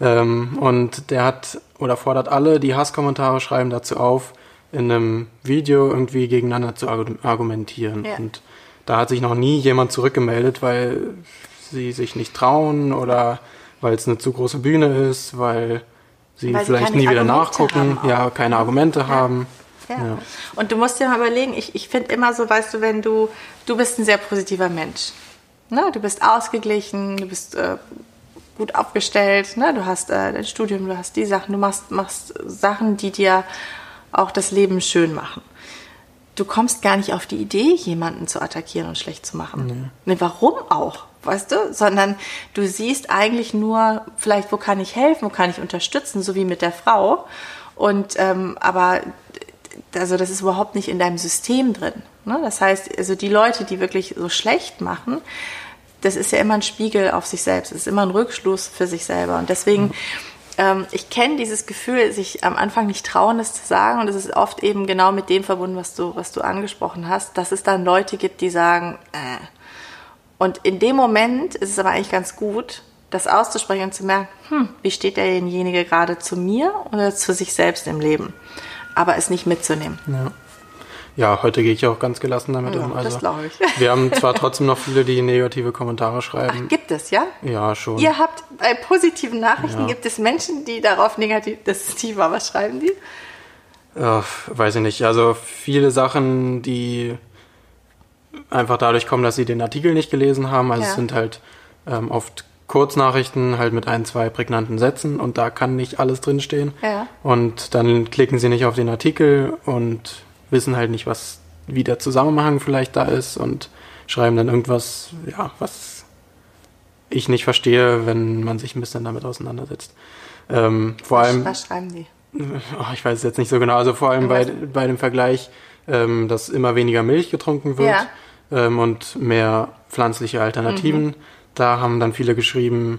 S1: Ähm, und der hat oder fordert alle, die Hasskommentare schreiben, dazu auf, in einem Video irgendwie gegeneinander zu argumentieren. Ja. Und da hat sich noch nie jemand zurückgemeldet, weil sie sich nicht trauen oder weil es eine zu große Bühne ist, weil sie Weil vielleicht sie nie wieder nachgucken, ja, keine Argumente ja. haben.
S2: Ja. ja. Und du musst dir mal überlegen, ich, ich finde immer so, weißt du, wenn du, du bist ein sehr positiver Mensch. Ne? Du bist ausgeglichen, du bist äh, gut aufgestellt, ne? du hast äh, dein Studium, du hast die Sachen, du machst, machst Sachen, die dir auch das Leben schön machen. Du kommst gar nicht auf die Idee, jemanden zu attackieren und schlecht zu machen. Nee. Nee, warum auch? Weißt du? Sondern du siehst eigentlich nur, vielleicht, wo kann ich helfen, wo kann ich unterstützen, so wie mit der Frau. Und ähm, aber also das ist überhaupt nicht in deinem System drin. Ne? Das heißt, also die Leute, die wirklich so schlecht machen, das ist ja immer ein Spiegel auf sich selbst. Es ist immer ein Rückschluss für sich selber. Und deswegen, mhm. Ähm, ich kenne dieses Gefühl, sich am Anfang nicht trauen, das zu sagen. Und es ist oft eben genau mit dem verbunden, was du, was du angesprochen hast, dass es dann Leute gibt, die sagen, äh. Und in dem Moment ist es aber eigentlich ganz gut, das auszusprechen und zu merken, hm, wie steht derjenige gerade zu mir oder zu sich selbst im Leben? Aber es nicht mitzunehmen.
S1: Ja. Ja, heute gehe ich auch ganz gelassen damit
S2: ja,
S1: um.
S2: Also, das glaube ich.
S1: Wir haben zwar trotzdem noch viele, die negative Kommentare schreiben.
S2: Ach, gibt es, ja?
S1: Ja, schon.
S2: Ihr habt bei positiven Nachrichten, ja. gibt es Menschen, die darauf negativ, das ist tief, was schreiben die?
S1: Ja, weiß ich nicht. Also viele Sachen, die einfach dadurch kommen, dass sie den Artikel nicht gelesen haben. Also ja. es sind halt ähm, oft Kurznachrichten halt mit ein, zwei prägnanten Sätzen und da kann nicht alles drinstehen.
S2: Ja.
S1: Und dann klicken sie nicht auf den Artikel und wissen halt nicht, was, wie der Zusammenhang vielleicht da ist und schreiben dann irgendwas, ja, was ich nicht verstehe, wenn man sich ein bisschen damit auseinandersetzt. Ähm, vor
S2: was,
S1: allem.
S2: Was schreiben die?
S1: Oh, ich weiß es jetzt nicht so genau. Also vor allem bei, bei dem Vergleich, ähm, dass immer weniger Milch getrunken wird ja. ähm, und mehr pflanzliche Alternativen. Mhm. Da haben dann viele geschrieben,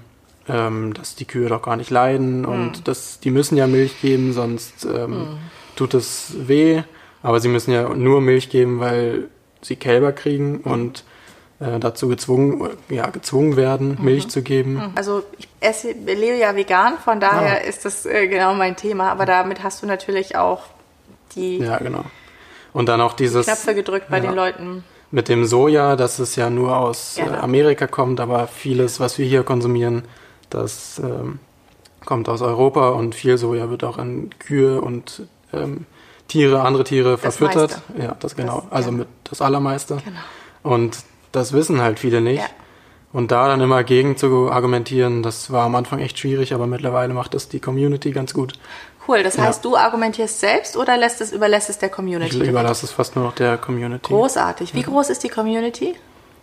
S1: ähm, dass die Kühe doch gar nicht leiden mhm. und dass die müssen ja Milch geben, sonst ähm, mhm. tut es weh. Aber sie müssen ja nur Milch geben, weil sie Kälber kriegen und äh, dazu gezwungen, ja, gezwungen werden, mhm. Milch zu geben. Mhm.
S2: Also ich esse, lebe ja vegan, von daher ja. ist das äh, genau mein Thema. Aber damit hast du natürlich auch die
S1: ja, genau. Und dann auch dieses
S2: Knöpfe gedrückt bei ja, den Leuten.
S1: Mit dem Soja, dass es ja nur aus ja. äh, Amerika kommt, aber vieles, was wir hier konsumieren, das ähm, kommt aus Europa und viel Soja wird auch an Kühe und ähm, Tiere, andere Tiere das verfüttert. Meiste. Ja, das genau. Das, also ja. mit das Allermeiste. Genau. Und das wissen halt viele nicht. Ja. Und da dann immer gegen zu argumentieren, das war am Anfang echt schwierig, aber mittlerweile macht das die Community ganz gut.
S2: Cool, das heißt, ja. du argumentierst selbst oder lässt es, überlässt es der Community?
S1: Ich überlasse es fast nur noch der Community.
S2: Großartig. Wie groß ist die Community?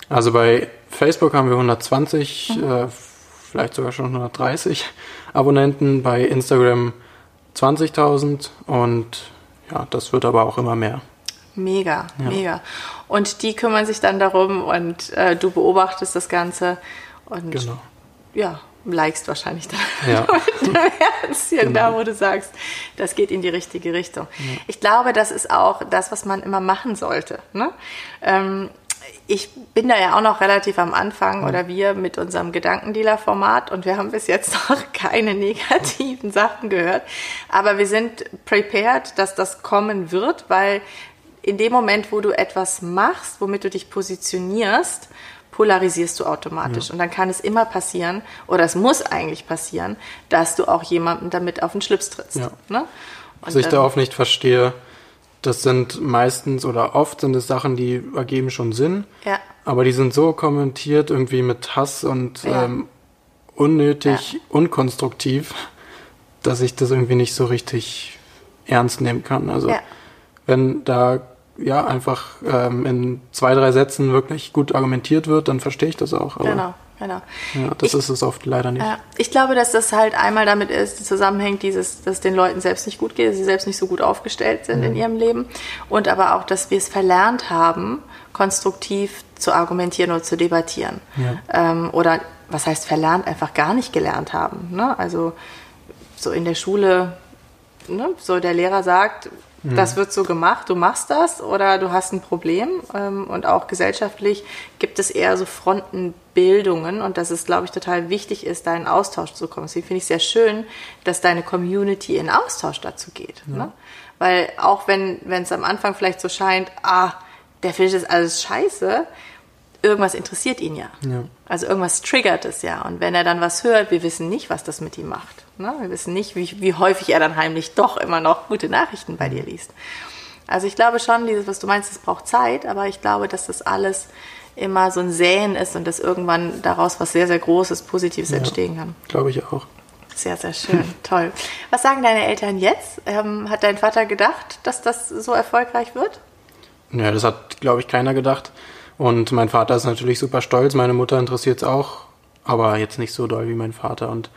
S1: Also bei Facebook haben wir 120, mhm. äh, vielleicht sogar schon 130 Abonnenten, bei Instagram 20.000 und ja, das wird aber auch immer mehr.
S2: Mega, ja. mega. Und die kümmern sich dann darum und äh, du beobachtest das Ganze und
S1: genau.
S2: ja, likest wahrscheinlich dann
S1: ja.
S2: mit Herzchen genau. da, wo du sagst, das geht in die richtige Richtung. Ja. Ich glaube, das ist auch das, was man immer machen sollte. Ne? Ähm, ich bin da ja auch noch relativ am Anfang oder wir mit unserem Gedankendealer-Format und wir haben bis jetzt noch keine negativen Sachen gehört. Aber wir sind prepared, dass das kommen wird, weil in dem Moment, wo du etwas machst, womit du dich positionierst, polarisierst du automatisch. Ja. Und dann kann es immer passieren, oder es muss eigentlich passieren, dass du auch jemanden damit auf den Schlips trittst. Ja. Ne?
S1: Was ich da oft nicht verstehe, das sind meistens oder oft sind es Sachen, die ergeben schon Sinn.
S2: Ja.
S1: Aber die sind so kommentiert irgendwie mit Hass und ja. ähm, unnötig, ja. unkonstruktiv, dass ich das irgendwie nicht so richtig ernst nehmen kann. Also ja. wenn da ja einfach ähm, in zwei, drei Sätzen wirklich gut argumentiert wird, dann verstehe ich das auch.
S2: Aber genau genau.
S1: Ja, das ich, ist es oft leider nicht.
S2: Ja, ich glaube, dass das halt einmal damit ist, zusammenhängt, dieses, dass den Leuten selbst nicht gut geht, dass sie selbst nicht so gut aufgestellt sind mhm. in ihrem Leben und aber auch, dass wir es verlernt haben, konstruktiv zu argumentieren oder zu debattieren. Ja. Ähm, oder was heißt verlernt, einfach gar nicht gelernt haben. Ne? Also so in der Schule, ne? so der Lehrer sagt, Mhm. Das wird so gemacht, du machst das oder du hast ein Problem. Ähm, und auch gesellschaftlich gibt es eher so Frontenbildungen und dass es, glaube ich, total wichtig ist, da in Austausch zu kommen. Deswegen finde ich es sehr schön, dass deine Community in Austausch dazu geht. Ja. Ne? Weil auch wenn es am Anfang vielleicht so scheint, ah, der findet das alles scheiße, irgendwas interessiert ihn ja. ja. Also irgendwas triggert es ja. Und wenn er dann was hört, wir wissen nicht, was das mit ihm macht. Ne? Wir wissen nicht, wie, wie häufig er dann heimlich doch immer noch gute Nachrichten bei dir liest. Also ich glaube schon, dieses, was du meinst, es braucht Zeit, aber ich glaube, dass das alles immer so ein Säen ist und dass irgendwann daraus was sehr, sehr Großes, Positives ja, entstehen kann.
S1: Glaube ich auch.
S2: Sehr, sehr schön. Toll. Was sagen deine Eltern jetzt? Ähm, hat dein Vater gedacht, dass das so erfolgreich wird?
S1: Ja, das hat, glaube ich, keiner gedacht. Und mein Vater ist natürlich super stolz. Meine Mutter interessiert es auch, aber jetzt nicht so doll wie mein Vater. Und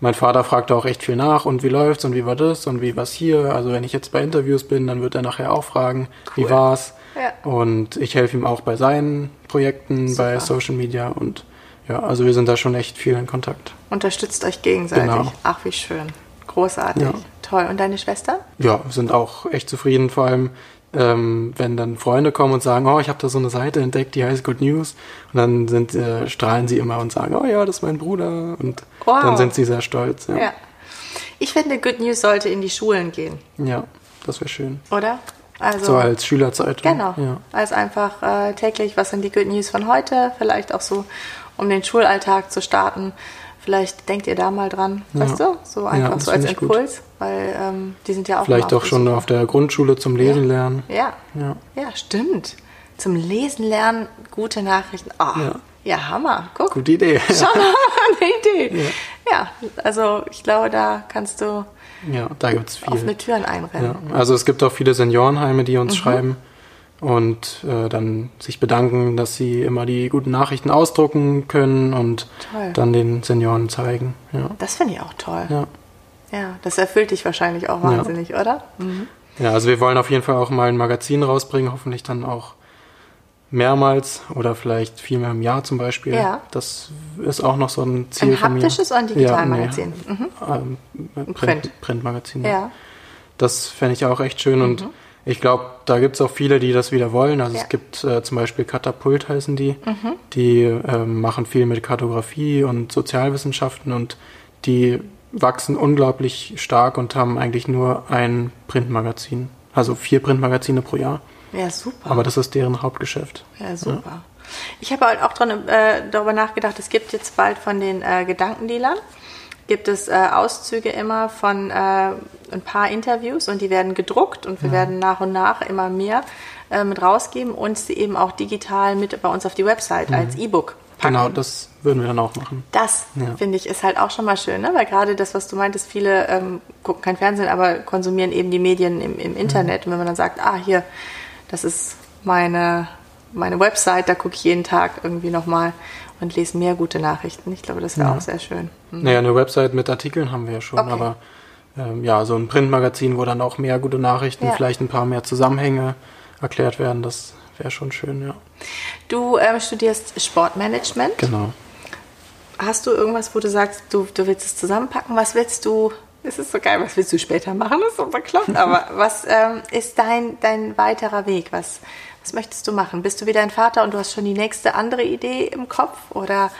S1: mein Vater fragt auch echt viel nach und wie läuft's und wie war das und wie war's hier. Also wenn ich jetzt bei Interviews bin, dann wird er nachher auch fragen, cool. wie war's. Ja. Und ich helfe ihm auch bei seinen Projekten, Super. bei Social Media und ja, also wir sind da schon echt viel in Kontakt.
S2: Unterstützt euch gegenseitig. Genau. Ach, wie schön. Großartig. Ja. Toll. Und deine Schwester?
S1: Ja, sind auch echt zufrieden. Vor allem, ähm, wenn dann Freunde kommen und sagen, oh, ich habe da so eine Seite entdeckt, die heißt Good News. Und dann sind, äh, strahlen sie immer und sagen, oh ja, das ist mein Bruder. Und wow. dann sind sie sehr stolz. Ja. ja.
S2: Ich finde, Good News sollte in die Schulen gehen.
S1: Ja, das wäre schön.
S2: Oder?
S1: Also, so als Schülerzeitung.
S2: Genau. Ja. Als einfach äh, täglich, was sind die Good News von heute? Vielleicht auch so um den Schulalltag zu starten. Vielleicht denkt ihr da mal dran, ja. weißt du? So einfach ja, so als Impuls. Weil ähm, die sind ja auch
S1: Vielleicht auch schon auf der Grundschule zum Lesen
S2: ja.
S1: lernen.
S2: Ja. ja. Ja, stimmt. Zum Lesen lernen, gute Nachrichten. Oh, ja. ja, Hammer. Guck.
S1: Gute Idee.
S2: Schon eine Idee. Ja. also ich glaube, da kannst du
S1: ja, da gibt's viel.
S2: offene Türen einrennen.
S1: Also es gibt auch viele Seniorenheime, die uns mhm. schreiben und äh, dann sich bedanken, dass sie immer die guten Nachrichten ausdrucken können und toll. dann den Senioren zeigen. Ja.
S2: Das finde ich auch toll. Ja. Ja, das erfüllt dich wahrscheinlich auch wahnsinnig, ja. oder? Mhm.
S1: Ja, also wir wollen auf jeden Fall auch mal ein Magazin rausbringen, hoffentlich dann auch mehrmals oder vielleicht viermal im Jahr zum Beispiel. Ja. Das ist auch noch so ein Ziel
S2: ein haptisches oder ein Digitalmagazin? Ja, nee,
S1: mhm. ähm, Print, Printmagazin. Ja. Das fände ich auch echt schön mhm. und ich glaube, da gibt es auch viele, die das wieder wollen. Also ja. es gibt äh, zum Beispiel Katapult heißen die. Mhm. Die äh, machen viel mit Kartografie und Sozialwissenschaften und die wachsen unglaublich stark und haben eigentlich nur ein Printmagazin. Also vier Printmagazine pro Jahr.
S2: Ja, super.
S1: Aber das ist deren Hauptgeschäft.
S2: Ja, super. Ja. Ich habe halt auch dran, äh, darüber nachgedacht, es gibt jetzt bald von den äh, Gedankendealern gibt es äh, Auszüge immer von äh, ein paar Interviews und die werden gedruckt und wir ja. werden nach und nach immer mehr äh, mit rausgeben und sie eben auch digital mit bei uns auf die Website mhm. als E-Book
S1: packen. Genau, das würden wir dann auch machen.
S2: Das, ja. finde ich, ist halt auch schon mal schön, ne? weil gerade das, was du meintest, viele ähm, gucken kein Fernsehen, aber konsumieren eben die Medien im, im Internet. Mhm. Und wenn man dann sagt, ah, hier, das ist meine, meine Website, da gucke ich jeden Tag irgendwie nochmal und lese mehr gute Nachrichten. Ich glaube, das wäre ja. auch sehr schön.
S1: Mhm. Naja, eine Website mit Artikeln haben wir ja schon, okay. aber ähm, ja, so ein Printmagazin, wo dann auch mehr gute Nachrichten, ja. vielleicht ein paar mehr Zusammenhänge erklärt werden, das wäre schon schön, ja.
S2: Du ähm, studierst Sportmanagement.
S1: Genau.
S2: Hast du irgendwas, wo du sagst, du, du willst es zusammenpacken? Was willst du es ist so geil, was willst du später machen? Das ist so bekloppt. Aber was ähm, ist dein, dein weiterer Weg? Was, was möchtest du machen? Bist du wie dein Vater und du hast schon die nächste andere Idee im Kopf? Oder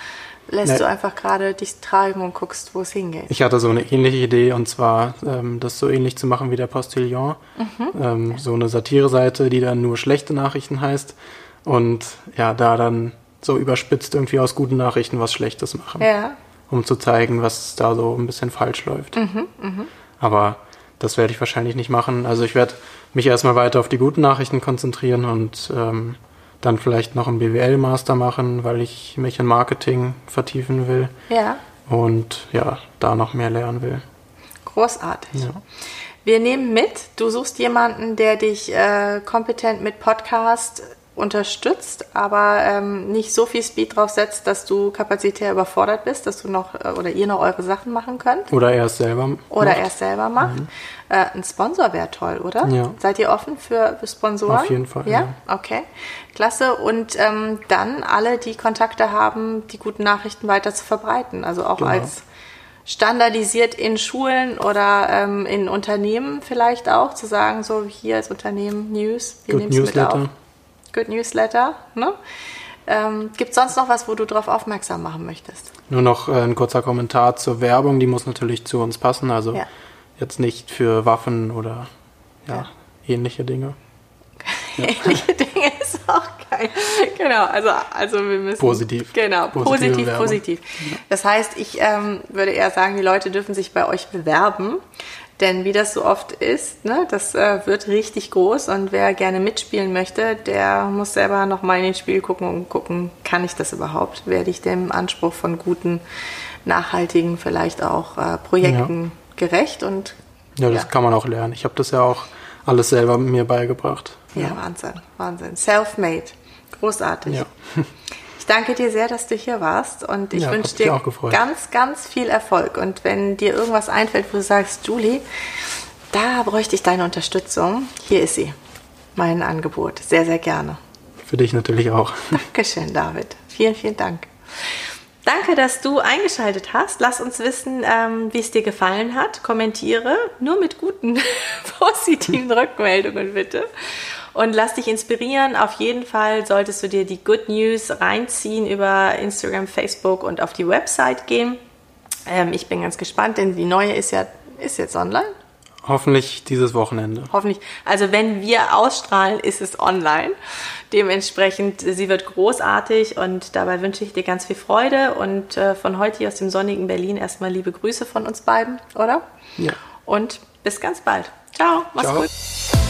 S2: lässt nee. du einfach gerade dich treiben und guckst, wo es hingeht?
S1: Ich hatte so eine ähnliche Idee und zwar ähm, das so ähnlich zu machen wie der Postillon. Mhm. Ähm, so eine Satire-Seite, die dann nur schlechte Nachrichten heißt. Und ja, da dann so überspitzt irgendwie aus guten Nachrichten was Schlechtes machen. Ja. Um zu zeigen, was da so ein bisschen falsch läuft. Mhm, mh. Aber das werde ich wahrscheinlich nicht machen. Also ich werde mich erstmal weiter auf die guten Nachrichten konzentrieren und ähm, dann vielleicht noch einen BWL-Master machen, weil ich mich in Marketing vertiefen will. Ja. Und ja, da noch mehr lernen will.
S2: Großartig. Ja. Wir nehmen mit, du suchst jemanden, der dich äh, kompetent mit Podcast unterstützt, aber ähm, nicht so viel Speed drauf setzt, dass du kapazitär überfordert bist, dass du noch äh, oder ihr noch eure Sachen machen könnt.
S1: Oder er es selber macht.
S2: Oder er es selber macht. Mhm. Äh, ein Sponsor wäre toll, oder? Ja. Seid ihr offen für, für Sponsoren?
S1: Auf jeden Fall.
S2: Ja, ja. okay. Klasse. Und ähm, dann alle, die Kontakte haben, die guten Nachrichten weiter zu verbreiten. Also auch genau. als standardisiert in Schulen oder ähm, in Unternehmen vielleicht auch, zu sagen, so hier als Unternehmen News, wir nehmen es mit auf. Good Newsletter. Ne? Ähm, Gibt es sonst noch was, wo du darauf aufmerksam machen möchtest?
S1: Nur noch äh, ein kurzer Kommentar zur Werbung, die muss natürlich zu uns passen. Also ja. jetzt nicht für Waffen oder ja, ja. ähnliche Dinge.
S2: Ähnliche Dinge ist auch geil. Genau, also, also wir müssen.
S1: Positiv.
S2: Genau, positiv, Werbung. positiv. Das heißt, ich ähm, würde eher sagen, die Leute dürfen sich bei euch bewerben Denn wie das so oft ist, ne, das äh, wird richtig groß und wer gerne mitspielen möchte, der muss selber nochmal in den Spiel gucken und gucken, kann ich das überhaupt? Werde ich dem Anspruch von guten, nachhaltigen, vielleicht auch äh, Projekten ja. gerecht? Und
S1: ja, das ja. kann man auch lernen. Ich habe das ja auch alles selber mir beigebracht.
S2: Ja, ja. Wahnsinn, Wahnsinn. Self-made. Großartig. Ja. Danke dir sehr, dass du hier warst und ich ja, wünsche dir ganz, ganz viel Erfolg. Und wenn dir irgendwas einfällt, wo du sagst, Julie, da bräuchte ich deine Unterstützung, hier ist sie. Mein Angebot. Sehr, sehr gerne.
S1: Für dich natürlich auch.
S2: Dankeschön, David. Vielen, vielen Dank. Danke, dass du eingeschaltet hast. Lass uns wissen, ähm, wie es dir gefallen hat. Kommentiere nur mit guten, positiven Rückmeldungen bitte und lass dich inspirieren. Auf jeden Fall solltest du dir die Good News reinziehen über Instagram, Facebook und auf die Website gehen. Ähm, ich bin ganz gespannt, denn die neue ist ja ist jetzt online.
S1: Hoffentlich dieses Wochenende.
S2: Hoffentlich. Also wenn wir ausstrahlen, ist es online. Dementsprechend, sie wird großartig und dabei wünsche ich dir ganz viel Freude und äh, von heute hier aus dem sonnigen Berlin erstmal liebe Grüße von uns beiden, oder?
S1: Ja.
S2: Und bis ganz bald. Ciao, mach's Ciao. gut.